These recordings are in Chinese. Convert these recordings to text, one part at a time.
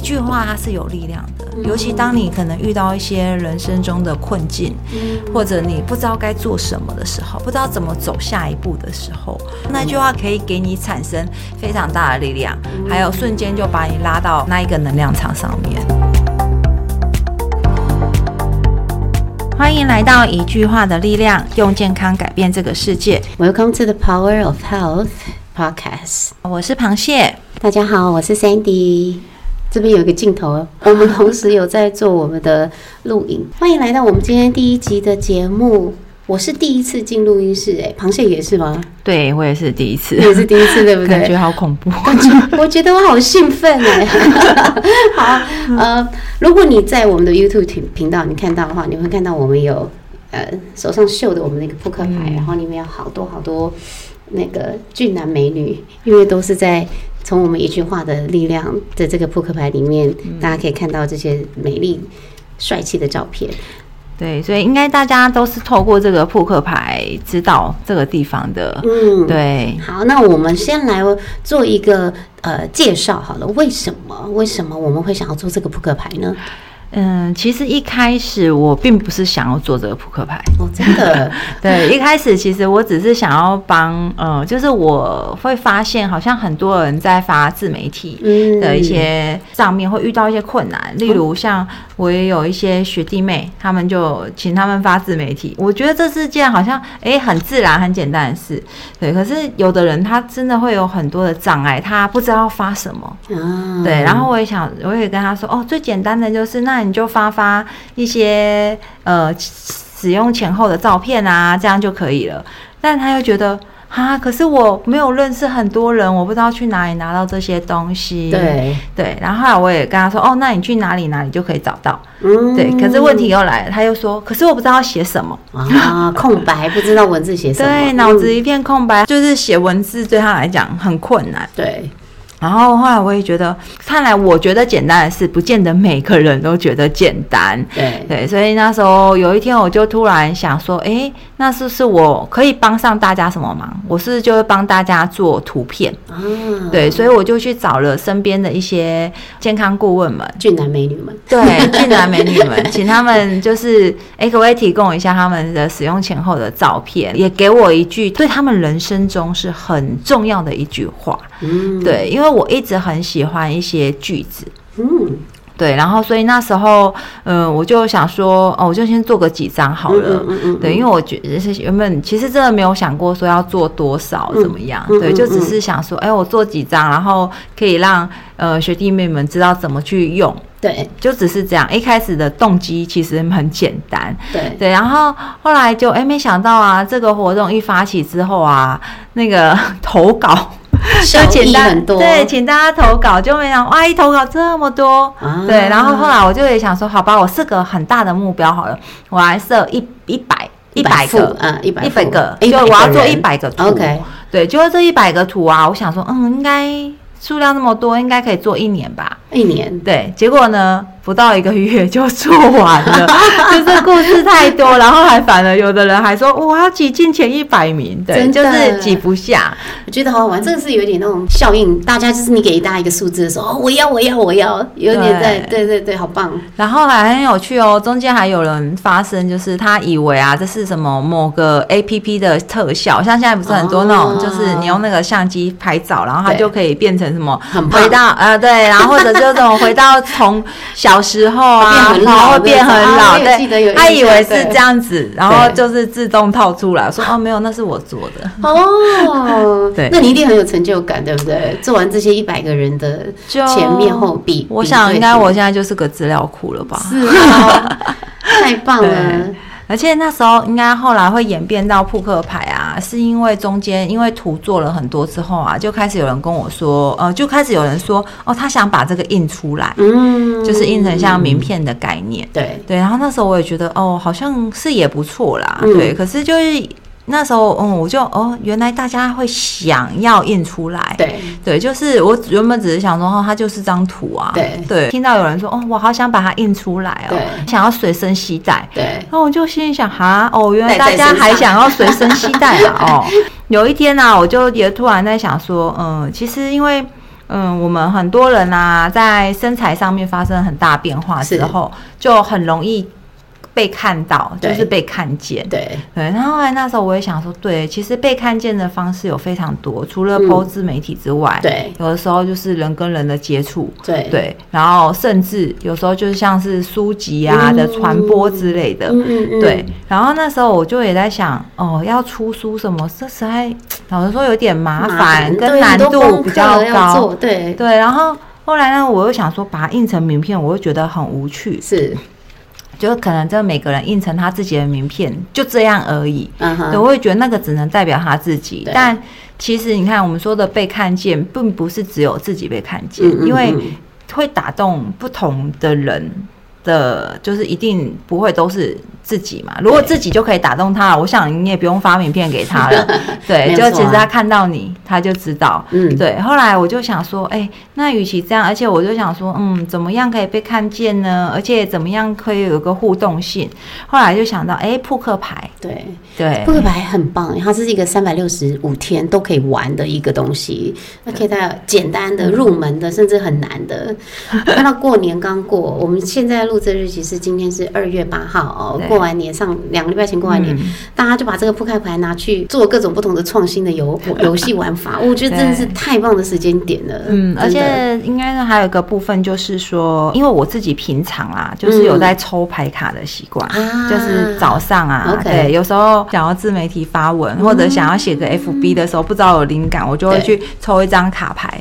句话它是有力量的，尤其当你可能遇到一些人生中的困境，或者你不知道该做什么的时候，不知道怎么走下一步的时候，那句话可以给你产生非常大的力量，还有瞬间就把你拉到那一个能量场上面。欢迎来到一句话的力量，用健康改变这个世界。Welcome to the Power of Health podcast。我是螃蟹，大家好，我是 Sandy。这边有一个镜头，我们同时有在做我们的录影。欢迎来到我们今天第一集的节目。我是第一次进录音室，哎，螃蟹也是吗？对我也是第一次，你也是第一次，对不对感觉？好恐怖。我觉得我好兴奋哎！好，呃，如果你在我们的 YouTube 频频道你看到的话，你会看到我们有呃手上绣的我们的一个扑克牌，然后里面有好多好多那个俊男美女，因为都是在从我们一句话的力量的这个扑克牌里面，大家可以看到这些美丽帅气的照片。对，所以应该大家都是透过这个扑克牌知道这个地方的。嗯，。对，好，那我们先来做一个呃介绍好了。为什么？为什么我们会想要做这个扑克牌呢？嗯，其实一开始我并不是想要做这个扑克牌。哦，真的，对，一开始其实我只是想要帮，呃，就是我会发现好像很多人在发自媒体嗯。的一些上面会遇到一些困难，例如像我也有一些学弟妹，他们就请他们发自媒体，我觉得这是件好像诶很自然很简单的事，对，可是有的人他真的会有很多的障碍，他不知道发什么，啊，对，然后我也想，我也跟他说，哦，最简单的就是，那你就发发一些呃使用前后的照片啊，这样就可以了。但他又觉得，啊，可是我没有认识很多人，我不知道去哪里拿到这些东西。对，对，然后后来我也跟他说，哦，那你去哪里哪里就可以找到。嗯对，可是问题又来了，他又说，可是我不知道写什么。啊，空白不知道文字写什么，对，嗯脑子一片空白，就是写文字对他来讲很困难。对，然后后来我也觉得，看来我觉得简单的事，不见得每个人都觉得简单。对，对，所以那时候有一天，我就突然想说，哎，那是不是我可以帮上大家什么忙？我是不是就会帮大家做图片？啊，对，所以我就去找了身边的一些健康顾问们，俊男美女们，对，俊男美女们，请他们就是，哎，可不可以提供一下他们的使用前后的照片，也给我一句对他们人生中是很重要的一句话。嗯，对，因为我一直很喜欢一些句子，嗯，对，然后所以那时候，嗯、我就想说，哦，我就先做个几张好了。嗯嗯嗯对，因为我觉得是原本其实真的没有想过说要做多少怎么样，对，就只是想说，哎，我做几张，然后可以让呃学弟妹们知道怎么去用，对。就只是这样。一开始的动机其实很简单，对，对，然后后来就哎，没想到啊，这个活动一发起之后啊，那个 投稿。效就请大益很多，对，请大家投稿，就没想哇，一投稿这么多，啊。对，然后后来我就也想说，好吧，我设个很大的目标好了，我来设一一百一百副个，嗯，一百一百个，就我要做一百个图。OK 对，就是这一百个图啊，我想说，嗯，应该数量那么多，应该可以做一年吧。一年，对，结果呢，不到一个月就做完了，就是故事太多，然后还反而有的人还说，我要挤进前一百名，对，真就是挤不下。我觉得好好玩，这个是有点那种效应，大家就是你给大家一个数字的时候，哦，我要，我要，我要，有点在，对对对，好棒，然后还很有趣哦，中间还有人发生，就是他以为啊这是什么某个 A P P 的特效，像现在不是很多那种，哦就是你用那个相机拍照，然后它就可以变成什么很回到 呃对，然后或者就这种回到从小时候啊，老然后会变很啊老，对，他以为是这样子，然后就是自动套出来，说哦没有，那是我做的。哦，对。那你一定很有成就感，对不对？做完这些一百个人的就前面后比，我想应该我现在就是个资料库了吧。是啊，太棒了。对，而且那时候应该后来会演变到扑克牌啊，是因为中间因为图做了很多之后啊，就开始有人跟我说，呃，就开始有人说，哦，他想把这个印出来，嗯，就是印成像名片的概念。对，对，然后那时候我也觉得，哦，好像是也不错啦。嗯对，可是就是那时候，嗯，我就哦，原来大家会想要印出来。对，对，就是我原本只是想说，哦，它就是张图啊。对对，听到有人说，哦，我好想把它印出来哦，想要随身携带。对，然后我就心里想，哈，哦，原来大家还想要随身携带啊，哦。有一天呢、啊，我就也突然在想说，嗯，其实因为嗯，我们很多人啊，在身材上面发生很大变化之后，就很容易。被看到就是被看见，对对。然后后来那时候我也想说，对，其实被看见的方式有非常多，除了播自媒体之外，对，有的时候就是人跟人的接触，对对。然后甚至有时候就是像是书籍啊的传播之类的，嗯嗯对。然后那时候我就也在想，哦，要出书什么，这实在老实说有点麻烦，跟难度比较高，对对。然后后来呢，我又想说把它印成名片，我又觉得很无趣，是。就可能这每个人印成他自己的名片，就这样而已。嗯哼，我会觉得那个只能代表他自己。但其实你看，我们说的被看见，并不是只有自己被看见，因为会打动不同的人的，就是一定不会都是。自己嘛，如果自己就可以打动他了，我想你也不用发名片给他了。对，就其实他看到你，他就知道。嗯，对。后来我就想说，哎，那与其这样，而且我就想说，嗯，怎么样可以被看见呢？而且怎么样可以有个互动性？后来就想到，哎，扑克牌。对对，扑克牌很棒，它是一个三百六十五天都可以玩的一个东西。那可以带简单的、入门的，甚至很难的。看到过年刚过，我们现在录制日期是今天是二月八号哦，过。完年上两个礼拜前过完年，大家就把这个扑克牌拿去做各种不同的创新的游游戏玩法，我觉得真的是太棒的时间点了。嗯，而且应该是还有一个部分，就是说，因为我自己平常啊，就是有在抽牌卡的习惯，就是早上啊，对，有时候想要自媒体发文或者想要写个 FB 的时候，不知道有灵感，我就会去抽一张卡牌。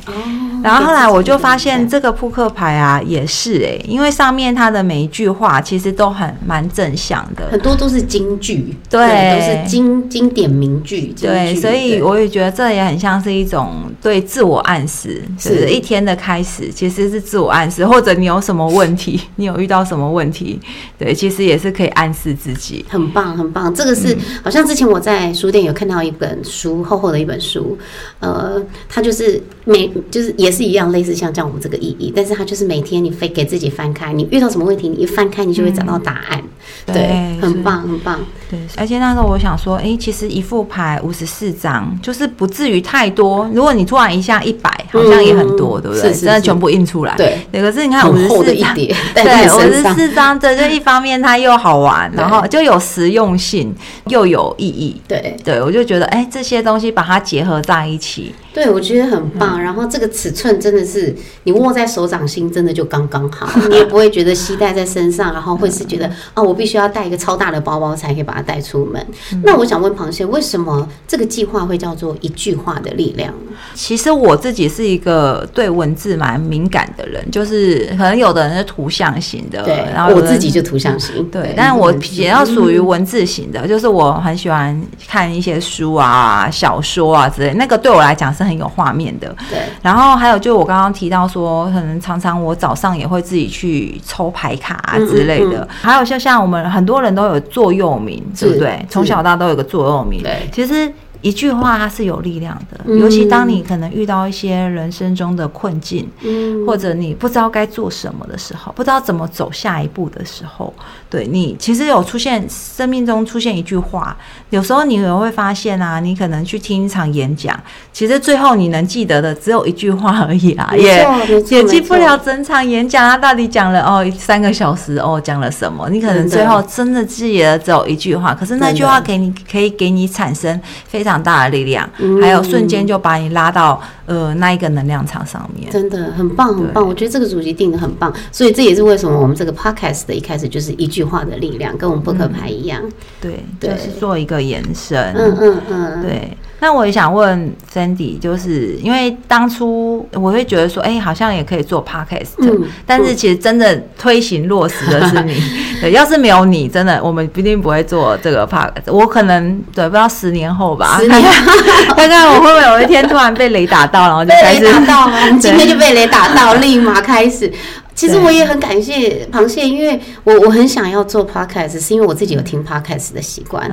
然后后来我就发现这个扑克牌啊，也是哎，因为上面它的每一句话其实都很蛮正向的。很多都是金句，对，都是经经典名句。对，所以我也觉得这也很像是一种对自我暗示，是一天的开始，其实是自我暗示。或者你有什么问题，你有遇到什么问题，对，其实也是可以暗示自己。很棒，很棒。这个是好像之前我在书店有看到一本书，厚厚的一本书，呃，它就是每就是也是一样，类似像这样我们这个意义，但是它就是每天你非给自己翻开，你遇到什么问题，你一翻开，你就会找到答案。对，很棒，很棒。对，而且那时候我想说，哎，其实一副牌五十四张，就是不至于太多。如果你突然一下一百，好像也很多，对不对？是真的全部印出来。对，可是你看五十四张，对，五十四张，这就一方面它又好玩，然后就有实用性，又有意义。对，对我就觉得，哎，这些东西把它结合在一起。对，我觉得很棒。然后这个尺寸真的是你握在手掌心，真的就刚刚好，你也不会觉得携带在身上，然后会是觉得啊，我必须要带一个超大的包包才可以把它带出门。那我想问螃蟹，为什么这个计划会叫做一句话的力量？其实我自己是一个对文字蛮敏感的人，就是可能有的人是图像型的，对，然后我自己就图像型，对，但是我比较属于文字型的，就是我很喜欢看一些书啊、小说啊之类，那个对我来讲是。很有画面的，对。然后还有，就我刚刚提到说，可能常常我早上也会自己去抽牌卡啊之类的。还有就像我们很多人都有座右铭，对不对？从小到大都有个座右铭。对，其实。一句话它是有力量的，尤其当你可能遇到一些人生中的困境，或者你不知道该做什么的时候，不知道怎么走下一步的时候，对你其实有出现生命中出现一句话，有时候你也会发现啊，你可能去听一场演讲，其实最后你能记得的只有一句话而已啊，也也记不了整场演讲他到底讲了哦三个小时哦讲了什么，你可能最后真的记得只有一句话，可是那句话给你可以给你产生非常。非常大的力量，还有瞬间就把你拉到呃那一个能量场上面，真的很棒很棒。我觉得这个主题定的很棒，所以这也是为什么我们这个 podcast 的一开始就是一句话的力量，跟我们扑克牌一样，对，就是做一个延伸，嗯嗯嗯，对。那我也想问 Sandy，就是因为当初我会觉得说，哎，好像也可以做 podcast，但是其实真的推行落实的是你。对，要是没有你，真的我们一定不会做这个 podcast。我可能对，不知道十年后吧，十年 看看我会不会有一天突然被雷打到，然后就开始打到吗？今天就被雷打到，立马开始。其实我也很感谢螃蟹，因为我我很想要做 podcast，是因为我自己有听 podcast 的习惯，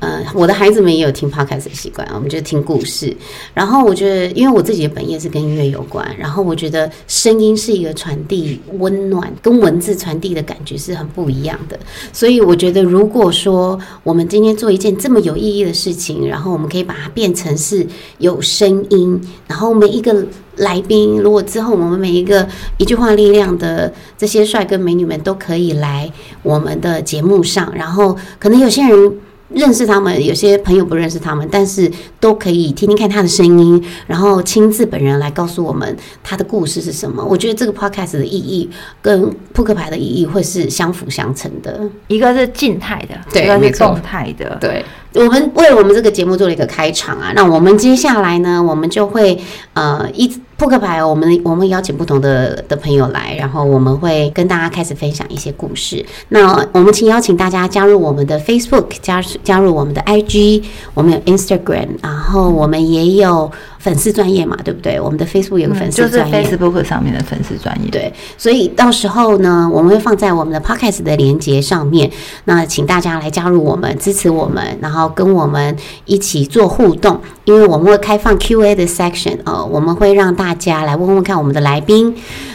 嗯，我的孩子们也有听 podcast 的习惯，我们就听故事。然后我觉得，因为我自己的本业是跟音乐有关，然后我觉得声音是一个传递温暖，跟文字传递的感觉是很不一样的。所以我觉得，如果说我们今天做一件这么有意义的事情，然后我们可以把它变成是有声音，然后每一个。来宾，如果之后我们每一个一句话力量的这些帅哥美女们都可以来我们的节目上，然后可能有些人。认识他们，有些朋友不认识他们，但是都可以听听看他的声音，然后亲自本人来告诉我们他的故事是什么。我觉得这个 podcast 的意义跟扑克牌的意义会是相辅相成的，一个是静态的，对一个是动态的。对，我们为我们这个节目做了一个开场啊，那我们接下来呢，我们就会呃一扑克牌，我们我们邀请不同的的朋友来，然后我们会跟大家开始分享一些故事。那我们请邀请大家加入我们的 Facebook，加加入我们的 IG，我们有 Instagram，然后我们也有粉丝专业嘛，对不对？我们的 Facebook 有个粉嗯就是丝专业、Facebook 上面的粉丝专业。对，所以到时候呢，我们会放在我们的 podcast 的连接上面。那请大家来加入我们，支持我们，然后跟我们一起做互动，因为我们会开放 Q&A 的 section，呃，我们会让大家来问问看我们的来宾，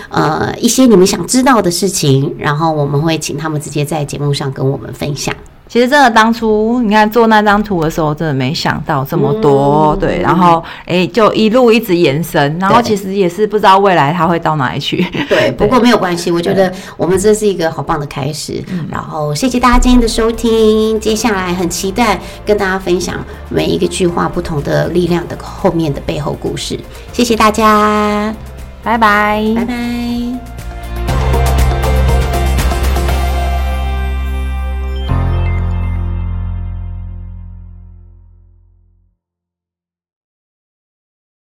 呃，一些你们想知道的事情，然后我们会请他们直接在节目上跟我们分享。其实真的当初你看做那张图的时候，真的没想到这么多，嗯对，然后哎、就一路一直延伸，然后其实也是不知道未来它会到哪里去。对，不过没有关系，我觉得我们这是一个好棒的开始。然后谢谢大家今天的收听，接下来很期待跟大家分享每一个句话不同的力量的后面的背后故事。谢谢大家，拜拜。拜拜。